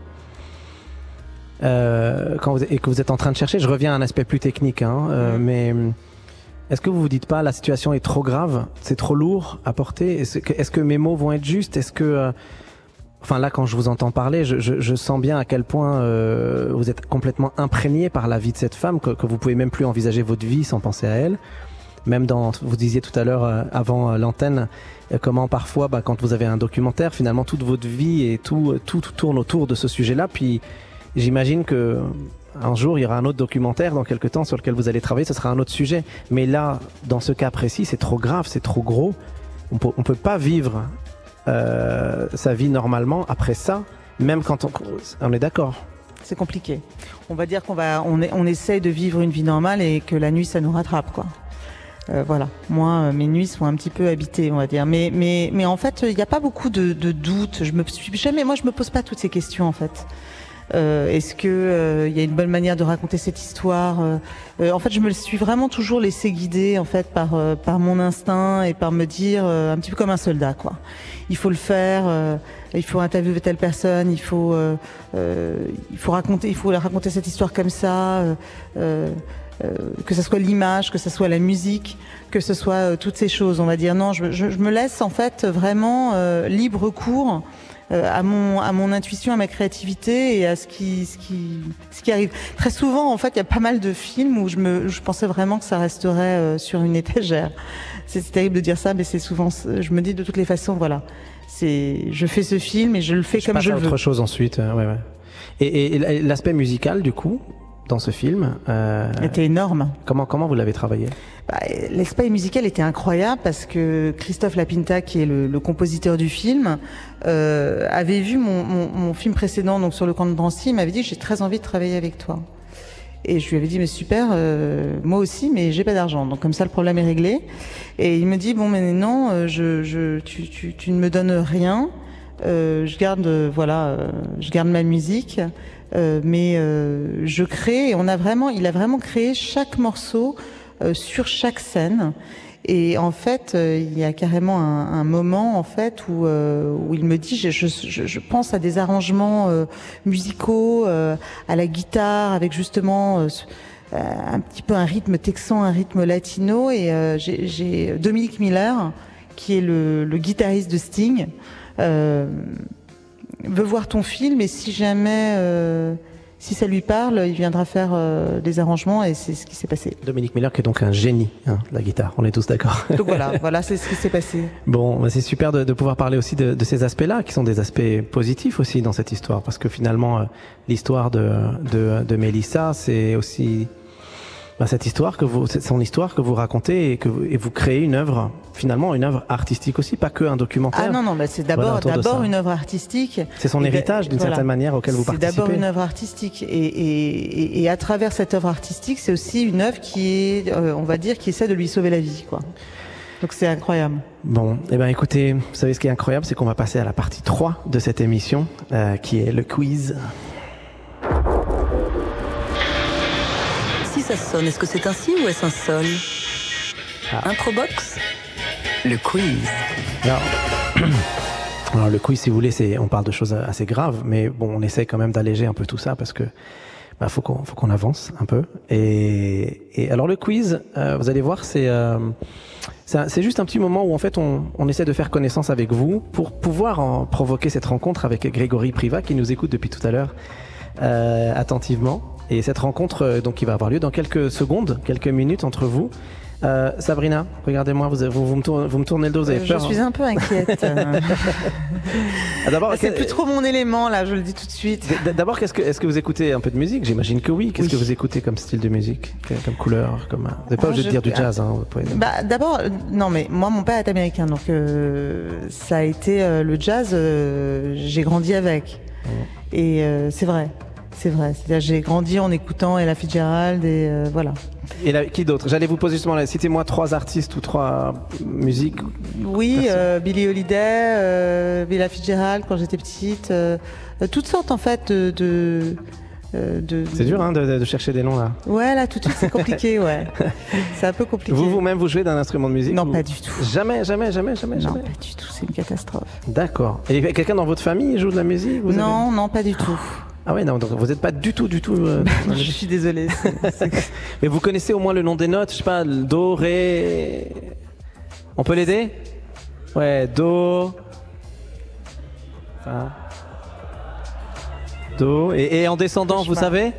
euh, quand vous, et que vous êtes en train de chercher, je reviens à un aspect plus technique, hein, mais est-ce que vous vous dites pas la situation est trop grave, c'est trop lourd à porter Est-ce que, est que, mes mots vont être justes Est-ce que Enfin là, quand je vous entends parler, je, sens bien à quel point euh, vous êtes complètement imprégné par la vie de cette femme, que, que, vous pouvez même plus envisager votre vie sans penser à elle. Même dans, vous disiez tout à l'heure euh, avant euh, l'antenne, comment parfois, bah, quand vous avez un documentaire, finalement toute votre vie et tout, tout, tout tourne autour de ce sujet-là. Puis j'imagine que un jour, il y aura un autre documentaire dans quelques temps sur lequel vous allez travailler, ce sera un autre sujet. Mais là, dans ce cas précis, c'est trop grave, c'est trop gros. On peut, on peut pas vivre euh, sa vie normalement après ça, même quand on, on est d'accord. C'est compliqué. On va dire qu'on va, on, est, on essaye de vivre une vie normale et que la nuit ça nous rattrape quoi. Euh, voilà. Moi, euh, mes nuits sont un petit peu habitées, on va dire. Mais, mais, mais en fait, il n'y a pas beaucoup de, de doutes. Je me suis jamais, moi, je me pose pas toutes ces questions en fait. Euh, Est-ce que il euh, y a une bonne manière de raconter cette histoire euh, En fait, je me suis vraiment toujours laissé guider en fait par par mon instinct et par me dire un petit peu comme un soldat quoi. Il faut le faire. il faut interviewer telle personne. Il faut il faut raconter il faut raconter cette histoire comme ça. que ce soit l'image, que ce soit la musique, que ce soit toutes ces choses, on va dire non, je, je, je me laisse en fait vraiment libre cours euh, à mon à mon intuition, à ma créativité et à ce qui ce qui ce qui arrive. Très souvent, en fait, il y a pas mal de films où je me je pensais vraiment que ça resterait euh, sur une étagère. C'est terrible de dire ça, mais c'est souvent. Je me dis de toutes les façons, voilà. C'est je fais ce film et je le fais je comme je le veux. autre chose ensuite. Euh, ouais, ouais. Et, et, l'aspect musical, du coup, dans ce film, euh, était énorme. Comment comment vous l'avez travaillé? Bah, L'espace musical était incroyable parce que Christophe Lapinta, qui est le, le compositeur du film, euh, avait vu mon, mon, mon, film précédent, donc sur le camp de Drancy, il m'avait dit j'ai très envie de travailler avec toi. Et je lui avais dit mais super, euh, moi aussi, mais j'ai pas d'argent, donc comme ça le problème est réglé. Et il me dit bon mais non, euh, je, je, tu, tu, tu ne me donnes rien, euh, je garde voilà, euh, je garde ma musique. Euh, mais euh, je crée on a vraiment, il a vraiment créé chaque morceau euh, sur chaque scène. Et en fait, euh, il y a carrément un, un moment en fait où, euh, où il me dit, je, je, je, pense à des arrangements euh, musicaux, à la guitare, avec justement un petit peu un rythme texan, un rythme latino. Et j'ai Dominique Miller, qui est le, le guitariste de Sting. Veut voir ton film et si jamais si ça lui parle, il viendra faire euh, des arrangements et c'est ce qui s'est passé. Dominique Miller qui est donc un génie hein, de la guitare, on est tous d'accord. Donc voilà, voilà c'est ce qui s'est passé. Bon, bah, c'est super de, de, pouvoir parler aussi de, de ces aspects-là, qui sont des aspects positifs aussi dans cette histoire, parce que finalement, euh, l'histoire de, de, de Mélissa, c'est aussi bah, cette histoire que vous, c'est son histoire que vous racontez et que vous, et vous créez une œuvre, finalement une œuvre artistique aussi, pas que un documentaire. Ah non non, bah c'est d'abord voilà, d'abord une œuvre artistique. C'est son héritage d'une voilà. certaine manière auquel vous participez. C'est d'abord une œuvre artistique et, et, et, à travers cette œuvre artistique, c'est aussi une œuvre qui est, euh, on va dire, qui essaie de lui sauver la vie, quoi. Donc c'est incroyable. Bon, eh ben écoutez, vous savez ce qui est incroyable, c'est qu'on va passer à la partie 3 de cette émission, euh, qui est le quiz. Ça sonne, est-ce que c'est un si ou est-ce un sol ah. Improbox Le quiz. Alors, alors, le quiz, si vous voulez, c'est on parle de choses assez graves, mais bon, on essaie quand même d'alléger un peu tout ça parce que bah, faut qu'on faut qu'on avance un peu. Et, et alors le quiz, euh, vous allez voir, c'est euh, c'est juste un petit moment où en fait on, on essaie de faire connaissance avec vous pour pouvoir en provoquer cette rencontre avec Grégory Priva qui nous écoute depuis tout à l'heure euh, attentivement. Et cette rencontre euh, donc qui va avoir lieu dans quelques secondes, quelques minutes entre vous. Euh, Sabrina, regardez-moi, vous, vous, vous me tournez, vous me tournez le dos, vous avez Euh, peur. je suis hein un peu inquiète. Ah, D'abord, c'est plus trop mon élément là, je le dis tout de suite. D'abord, qu'est-ce que, est-ce que vous écoutez un peu de musique? J'imagine que oui. Qu'est-ce Oui. que vous écoutez comme style de musique? Que- Comme couleur comme... Vous n'êtes pas Ah, obligé de dire du jazz. Hein, Bah, d'abord, non, mais moi, mon père est américain, donc euh, ça a été euh, le jazz. j'ai grandi avec, et c'est vrai, c'est vrai. C'est-à-dire, j'ai grandi en écoutant Ella Fitzgerald et euh, voilà. Et là, qui d'autre? J'allais vous poser justement, citez-moi trois artistes ou trois musiques. Oui, euh, Billie Holiday, euh, Ella Fitzgerald quand j'étais petite, euh, euh, toutes sortes en fait de. de de- C'est dur hein, de, de chercher des noms là. Ouais, là tout de suite c'est compliqué, ouais. C'est un peu compliqué. Vous vous-même, vous jouez d'un instrument de musique Non, ou- pas du tout. Jamais, jamais, jamais, jamais, Non, jamais. pas du tout. C'est une catastrophe. D'accord. Et quelqu'un dans votre famille joue de la musique vous avez- Non, non, pas du tout. Ah ouais, non, donc vous n'êtes pas du tout, du tout. euh, dans Je suis désolée. c'est- c'est- Mais vous connaissez au moins le nom des notes, je sais pas, le do, ré. On peut l'aider? Ouais, do. Fa. Do. Et, et en descendant, vous savez?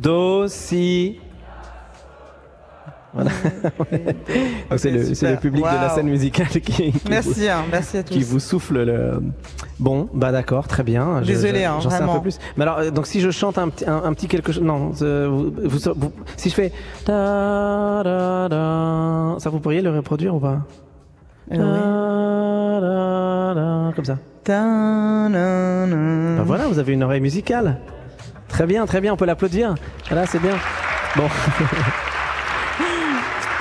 Do, si. Voilà. Donc c'est le, c'est super. le public de la Waouh. scène musicale qui, qui vous, Merci, hein, merci à tous. qui vous souffle le. Bon, bah d'accord, très bien. Je- Désolée, je- hein, j'en sais un peu plus. Mais alors, euh, donc si je chante un petit, un, un petit quelque chose, non, euh, vous- vous- vous- si je fais da, da, da, ça vous pourriez le reproduire ou pas? Euh, Da, da, da, Comme ça. Bah voilà, vous avez une oreille musicale. Très bien, très bien, on peut l'applaudir. Voilà, c'est bien. Bon.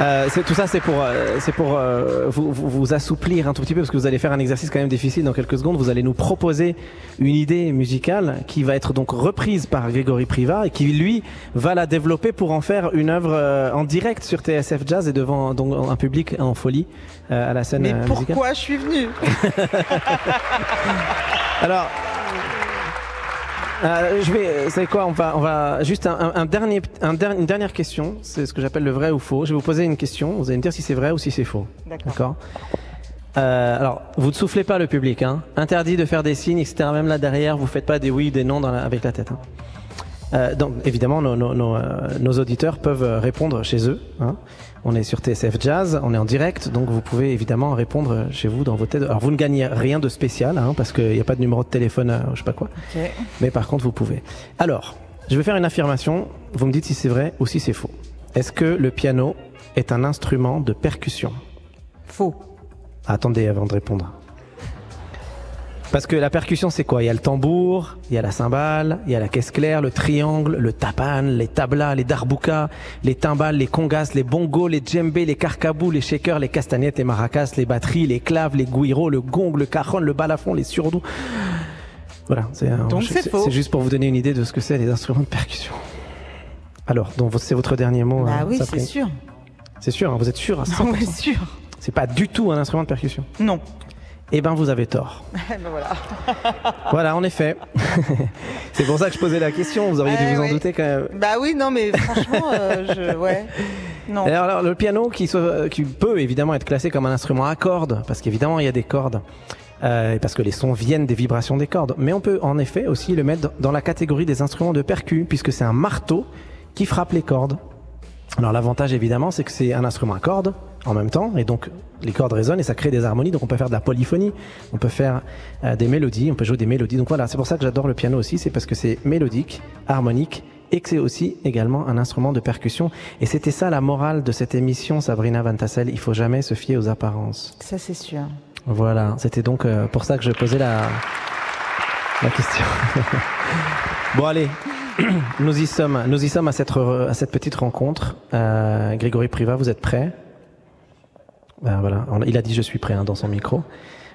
Euh, c'est- tout ça, c'est pour, euh, c'est pour euh, vous, vous, vous assouplir un tout petit peu, parce que vous allez faire un exercice quand même difficile dans quelques secondes. Vous allez nous proposer une idée musicale qui va être donc reprise par Grégory Priva et qui, lui, va la développer pour en faire une œuvre euh, en direct sur TSF Jazz et devant donc, un public en folie euh, à la scène Mais euh, musicale. pourquoi je suis venue Alors, euh, je vais, c'est quoi On va, on va juste un, dernier, un der- une dernière question. C'est ce que j'appelle le vrai ou faux. Je vais vous poser une question. Vous allez me dire si c'est vrai ou si c'est faux. D'accord. Euh, alors, vous ne soufflez pas le public. Hein. Interdit de faire des signes, etc. Même là derrière, vous faites pas des oui, des non dans la- avec la tête. hein. Euh, donc, évidemment, nos, nos- nos, euh, nos auditeurs peuvent euh, répondre chez eux. hein. On est sur TSF Jazz, on est en direct, donc vous pouvez évidemment répondre chez vous dans vos têtes. Alors, vous ne gagnez rien de spécial, hein, parce qu'il n'y a pas de numéro de téléphone, euh, je sais pas quoi. Mais par contre, vous pouvez. Alors, je vais faire une affirmation. Vous me dites si c'est vrai ou si c'est faux. Est-ce que le piano est un instrument de percussion? Faux. Attendez avant de répondre. Parce que la percussion, c'est quoi? Il y a le tambour, il y a la cymbale, il y a la caisse claire, le triangle, le tapan, les tablas, les darboukas, les timbales, les congas, les bongos, les djembés, les carcabous, les shakers, les castagnettes, les maracas, les batteries, les claves, les guiros, le gong, le cajon, le balafon, les surdous. Voilà, c'est juste pour vous donner une idée de ce que c'est les instruments de percussion. Alors, c'est votre dernier mot. Hein, oui, c'est sûr. C'est sûr, hein, vous êtes sûr à 100%. Non, mais sûr. C'est pas du tout un instrument de percussion. Non. Eh ben, vous avez tort. ben voilà. Voilà, en effet. c'est pour ça que je posais la question. Vous auriez dû Ouais, vous en douter quand même. Bah oui, non, mais franchement, euh, je, ouais. Non. Alors, alors, le piano qui, soit- qui peut évidemment être classé comme un instrument à cordes, parce qu'évidemment il y a des cordes, euh, parce que les sons viennent des vibrations des cordes. Mais on peut en effet aussi le mettre dans la catégorie des instruments de percu, puisque c'est un marteau qui frappe les cordes. Alors l'avantage évidemment, c'est que c'est un instrument à cordes en même temps, et donc les cordes résonnent et ça crée des harmonies. Donc on peut faire de la polyphonie, on peut faire euh, des mélodies, on peut jouer des mélodies. Donc voilà, c'est pour ça que j'adore le piano aussi, c'est parce que c'est mélodique, harmonique, et que c'est aussi également un instrument de percussion. Et c'était ça la morale de cette émission, Sabrina Van Tassel. Il faut jamais se fier aux apparences. Ça, c'est sûr. Voilà, c'était donc euh, pour ça que je posais la, la question. bon allez, nous y sommes, nous y sommes à cette, à cette petite rencontre. Euh, Grégory Priva, vous êtes prêt? Ben voilà, il a dit je suis prêt hein, dans son micro.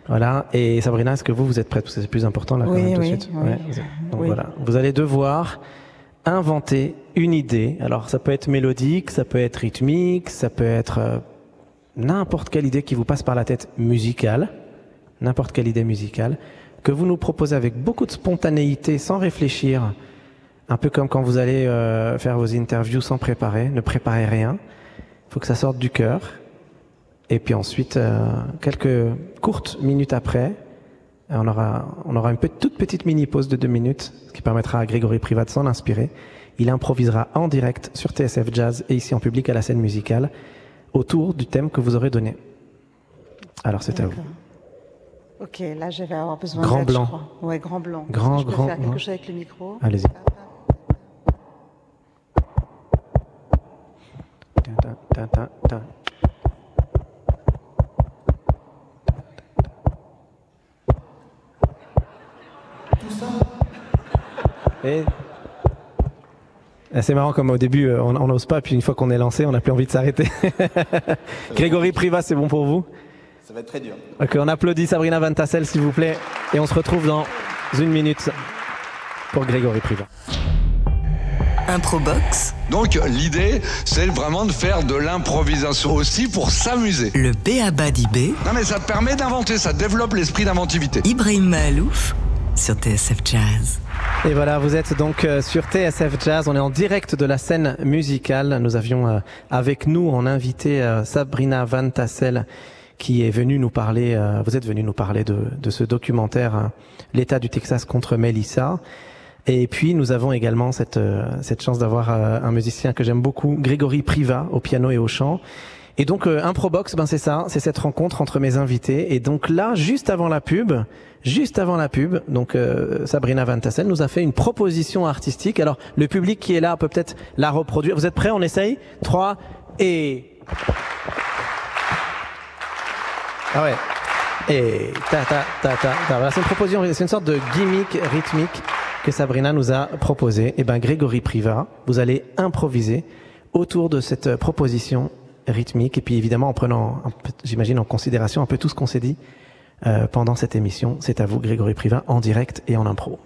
Voilà, et Sabrina, est-ce que vous, vous êtes prête? Parce que c'est plus important là quand Oui, même tout de suite. oui. Donc voilà, vous allez devoir inventer une idée. Alors ça peut être mélodique, ça peut être rythmique, ça peut être euh, n'importe quelle idée qui vous passe par la tête musicale, n'importe quelle idée musicale, que vous nous proposez avec beaucoup de spontanéité, sans réfléchir Un peu comme quand vous allez euh, faire vos interviews sans préparer, ne préparez rien. Il faut que ça sorte du cœur. Et puis ensuite, euh, quelques courtes minutes après, on aura, on aura une toute petite mini pause de deux minutes, ce qui permettra à Grégory Privat de s'en inspirer. Il improvisera en direct sur TSF Jazz et ici en public à la scène musicale autour du thème que vous aurez donné. Alors c'est à vous. Ok, là je vais avoir besoin grand d'aide, je blanc. crois. Ouais, grand blanc. Grand, je peux grand faire quelque blanc. chose avec le micro. Allez-y. Ta, ta, ta, Et c'est marrant comme au début euh, on n'ose pas, puis une fois qu'on est lancé, on n'a plus envie de s'arrêter. Grégory Privat, c'est bon pour vous? Ça va être très dur. Ok, on applaudit Sabrina Van Tassel, s'il vous plaît, et on se retrouve dans une minute pour Grégory Privat. Improbox, Donc l'idée, c'est vraiment de faire de l'improvisation aussi pour s'amuser. le B.A.B.A. d'IB, Non mais ça te permet d'inventer, ça développe l'esprit d'inventivité. Ibrahim Mahalouf sur TSF Jazz. Et voilà, vous êtes donc euh, sur TSF Jazz, on est en direct de la scène musicale. Nous avions euh, avec nous en invité euh, Sabrina Van Tassel qui est venue nous parler, vous êtes venu nous parler de, ce documentaire euh, L'État du Texas contre Melissa. Et puis nous avons également cette, cette chance d'avoir un musicien que j'aime beaucoup, Grégory Priva, au piano et au chant. Et donc euh, Improbox, ben c'est ça, c'est cette rencontre entre mes invités. Et donc là, juste avant la pub, juste avant la pub, donc euh, Sabrina Van Tassel nous a fait une proposition artistique. Alors le public qui est là peut peut-être la reproduire. Vous êtes prêts? On essaye? 3 et ah ouais. Et ta ta ta ta. ta. C'est une proposition, c'est une sorte de gimmick rythmique que Sabrina nous a proposé. Et ben Grégory Priva, vous allez improviser autour de cette proposition rythmique et puis évidemment en prenant, j'imagine en considération un peu tout ce qu'on s'est dit euh, pendant cette émission. C'est à vous Grégory Priva en direct et en impro.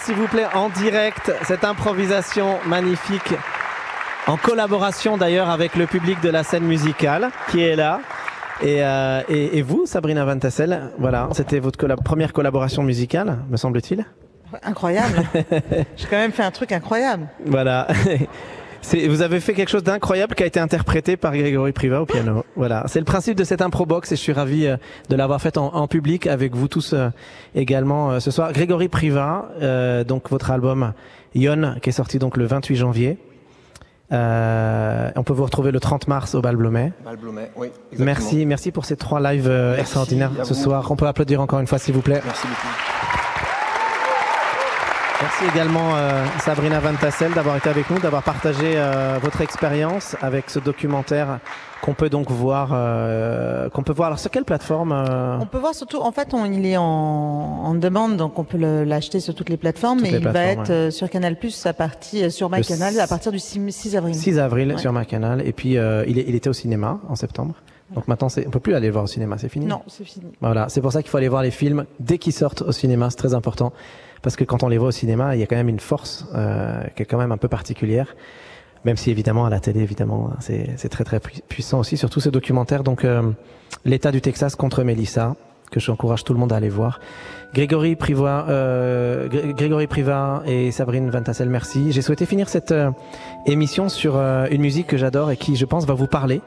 S'il vous plaît, en direct, cette improvisation magnifique, en collaboration d'ailleurs avec le public de la scène musicale qui est là. Et, euh, et, et vous, Sabrina Van Tassel, voilà, c'était votre première collaboration musicale, me semble-t-il. Incroyable. J'ai quand même fait un truc incroyable. Voilà. C'est- Vous avez fait quelque chose d'incroyable qui a été interprété par Grégory Priva au piano. Voilà, c'est le principe de cette improbox et je suis ravi euh, de l'avoir faite en, en public avec vous tous euh, également euh, ce soir. Grégory Priva, euh, donc votre album Yon qui est sorti donc le 28 janvier. Euh, on peut vous retrouver le 30 mars au Bal Blomet. Balblomet, oui. exactement. Merci, merci pour ces trois lives extraordinaires ce soir. On peut applaudir encore une fois s'il vous plaît. Merci beaucoup. Merci également euh, Sabrina Van Tassel d'avoir été avec nous, d'avoir partagé euh, votre expérience avec ce documentaire qu'on peut donc voir, euh, qu'on peut voir. Alors sur quelle plateforme euh, On peut voir surtout, en fait, on, il est en, en demande, donc on peut l'acheter sur toutes les plateformes, mais il va être euh, sur Canal Plus à partir euh, sur MyCanal à partir du 6, 6 avril. 6 avril Ouais. sur ma canal. Et puis euh, il, est- il était au cinéma en septembre. Donc maintenant, on peut plus aller le voir au cinéma, c'est fini. Non, c'est fini. Voilà, c'est pour ça qu'il faut aller voir les films dès qu'ils sortent au cinéma, c'est très important. Parce que quand on les voit au cinéma, il y a quand même une force euh, qui est quand même un peu particulière. Même si évidemment à la télé, évidemment, c'est c'est très très pui- puissant aussi, surtout ce documentaire. Donc euh, l'État du Texas contre Melissa, que j'encourage tout le monde à aller voir. Grégory Priva, euh, Gré- Grégory Priva et Sabrine Van Tassel, merci. J'ai souhaité finir cette euh, émission sur euh, une musique que j'adore et qui, je pense, va vous parler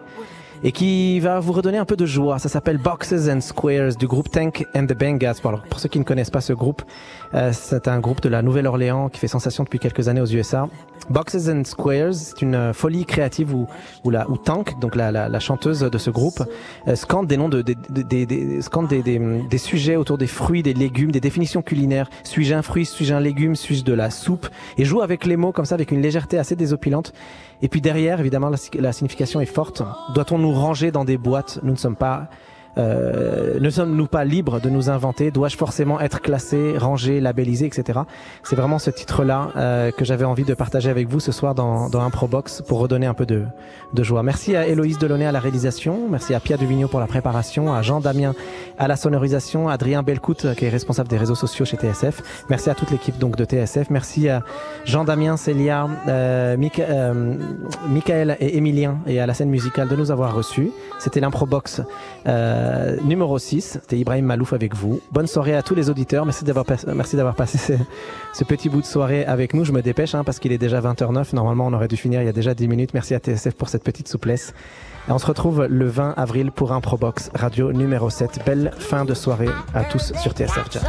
et qui va vous redonner un peu de joie. Ça s'appelle Boxes and Squares du groupe Tank and the. Pour, alors, pour ceux qui ne connaissent pas ce groupe, euh, c'est un groupe de la Nouvelle-Orléans qui fait sensation depuis quelques années aux USA. Boxes and Squares, c'est une euh, folie créative où, où, la, où Tank, donc la, la, la chanteuse de ce groupe, euh, scande des noms de, des des- des- scande des, des sujets autour des fruits, des légumes, des définitions culinaires. Suis-je un fruit, suis-je un légume, suis-je de la soupe? Et joue avec les mots comme ça, avec une légèreté assez désopilante. Et puis derrière, évidemment, la, la signification est forte. Doit-on nous ranger dans des boîtes. Nous ne sommes pas euh, ne sommes-nous pas libres de nous inventer? Dois-je forcément être classé, rangé, labellisé, etc. C'est vraiment ce titre-là euh, que j'avais envie de partager avec vous ce soir dans, dans Improbox pour redonner un peu de, de joie. Merci à Héloïse Delaunay à la réalisation, merci à Pierre Duvigneau pour la préparation, à Jean Damien à la sonorisation, à Adrien Belcout euh, qui est responsable des réseaux sociaux chez TSF. Merci à toute l'équipe donc de TSF. Merci à Jean Damien, Célia, euh, euh, Michael et Emilien et à la scène musicale de nous avoir reçus. C'était l'Improbox euh, numéro 6. C'était Ibrahim Malouf avec vous. Bonne soirée à tous les auditeurs. Merci d'avoir passé ce, petit bout de soirée avec nous. Je me dépêche hein, parce qu'il est déjà 20h09. Normalement, on aurait dû finir il y a déjà 10 minutes. Merci à TSF pour cette petite souplesse. Et on se retrouve le 20 avril pour Improbox Radio numéro 7. Belle fin de soirée à tous sur TSF Jazz.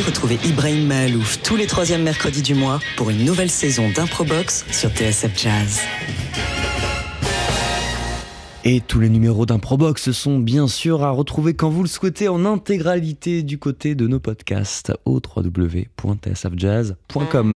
retrouvez Ibrahim Mahalouf tous les troisièmes mercredis du mois pour une nouvelle saison d'Improbox sur TSF Jazz. Et tous les numéros d'Improbox sont bien sûr à retrouver quand vous le souhaitez en intégralité du côté de nos podcasts au www.tsfjazz.com.